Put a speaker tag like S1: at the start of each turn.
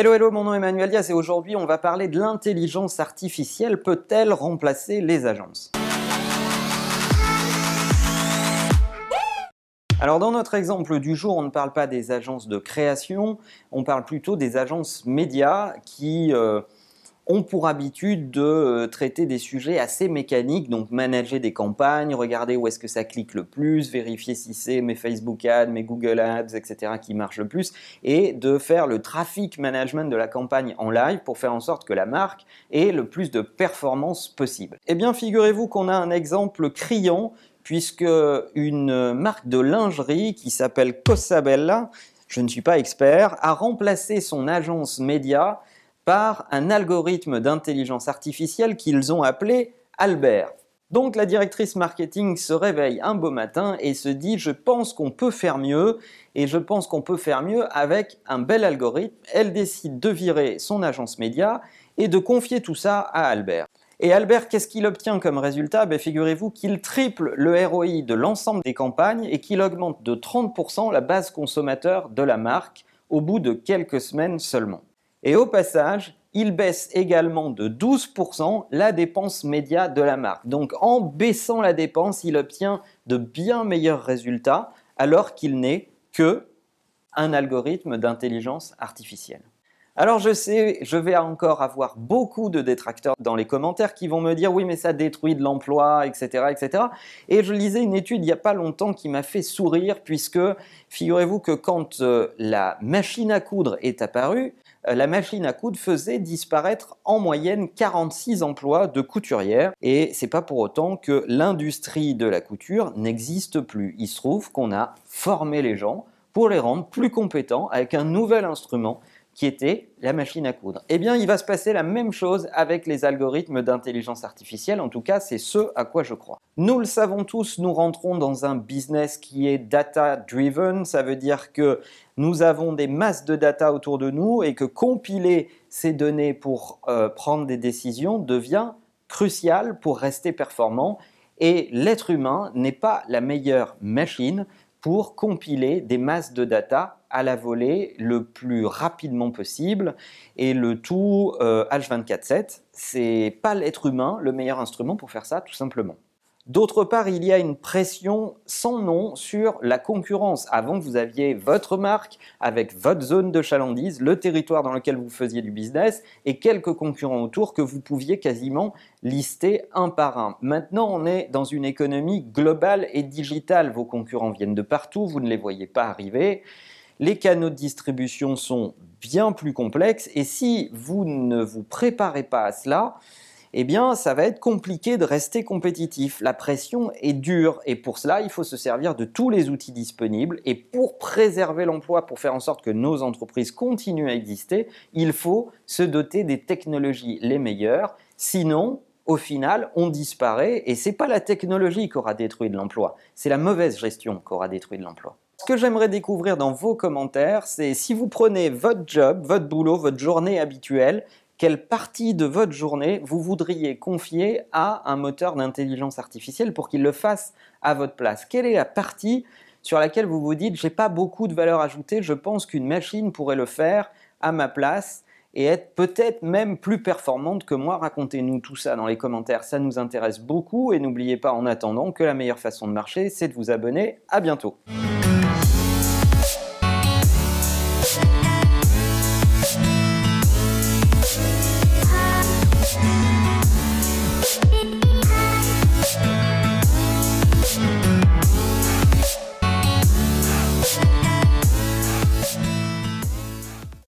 S1: Hello, hello, mon nom est Emmanuel Diaz et aujourd'hui on va parler de l'intelligence artificielle. Peut-elle remplacer les agences? Alors dans notre exemple du jour, on ne parle pas des agences de création, on parle plutôt des agences médias qui... Euh, ont pour habitude de euh, traiter des sujets assez mécaniques, donc manager des campagnes, regarder où est-ce que ça clique le plus, vérifier si c'est mes Facebook Ads, mes Google Ads, etc. qui marchent le plus, et de faire le traffic management de la campagne en live pour faire en sorte que la marque ait le plus de performance possible. Eh bien, figurez-vous qu'on a un exemple criant puisque une marque de lingerie qui s'appelle Cosabella, je ne suis pas expert, a remplacé son agence média par un algorithme d'intelligence artificielle qu'ils ont appelé Albert. Donc la directrice marketing se réveille un beau matin et se dit je pense qu'on peut faire mieux et je pense qu'on peut faire mieux avec un bel algorithme. Elle décide de virer son agence média et de confier tout ça à Albert. Et Albert, qu'est-ce qu'il obtient comme résultat? Ben, Figurez-vous qu'il triple le ROI de l'ensemble des campagnes et qu'il augmente de 30% la base consommateur de la marque au bout de quelques semaines seulement. Et au passage, il baisse également de 12% la dépense média de la marque. Donc en baissant la dépense, il obtient de bien meilleurs résultats alors qu'il n'est que un algorithme d'intelligence artificielle. Alors je sais, je vais encore avoir beaucoup de détracteurs dans les commentaires qui vont me dire oui mais ça détruit de l'emploi, etc., etc. Et je lisais une étude il n'y a pas longtemps qui m'a fait sourire puisque figurez-vous que quand euh, la machine à coudre est apparue, euh, la machine à coudre faisait disparaître en moyenne 46 emplois de couturière et c'est pas pour autant que l'industrie de la couture n'existe plus. Il se trouve qu'on a formé les gens pour les rendre plus compétents avec un nouvel instrument qui était la machine à coudre. Eh bien, il va se passer la même chose avec les algorithmes d'intelligence artificielle, en tout cas, c'est ce à quoi je crois. Nous le savons tous, nous rentrons dans un business qui est data-driven, ça veut dire que nous avons des masses de data autour de nous et que compiler ces données pour euh, prendre des décisions devient crucial pour rester performant et l'être humain n'est pas la meilleure machine pour compiler des masses de data à la volée le plus rapidement possible et le tout H24/7. Euh, C'est pas l'être humain le meilleur instrument pour faire ça, tout simplement. D'autre part, il y a une pression sans nom sur la concurrence. Avant, vous aviez votre marque avec votre zone de chalandise, le territoire dans lequel vous faisiez du business et quelques concurrents autour que vous pouviez quasiment lister un par un. Maintenant, on est dans une économie globale et digitale. Vos concurrents viennent de partout, vous ne les voyez pas arriver. Les canaux de distribution sont bien plus complexes et si vous ne vous préparez pas à cela, eh bien, ça va être compliqué de rester compétitif. La pression est dure et pour cela, il faut se servir de tous les outils disponibles. Et pour préserver l'emploi, pour faire en sorte que nos entreprises continuent à exister, il faut se doter des technologies les meilleures. Sinon, au final, on disparaît et c'est pas la technologie qui aura détruit de l'emploi, c'est la mauvaise gestion qui aura détruit de l'emploi. Ce que j'aimerais découvrir dans vos commentaires, c'est si vous prenez votre job, votre boulot, votre journée habituelle quelle partie de votre journée vous voudriez confier à un moteur d'intelligence artificielle pour qu'il le fasse à votre place? Quelle est la partie sur laquelle vous vous dites j'ai pas beaucoup de valeur ajoutée, je pense qu'une machine pourrait le faire à ma place et être peut-être même plus performante que moi? Racontez-nous tout ça dans les commentaires, ça nous intéresse beaucoup et n'oubliez pas en attendant que la meilleure façon de marcher, c'est de vous abonner. À bientôt.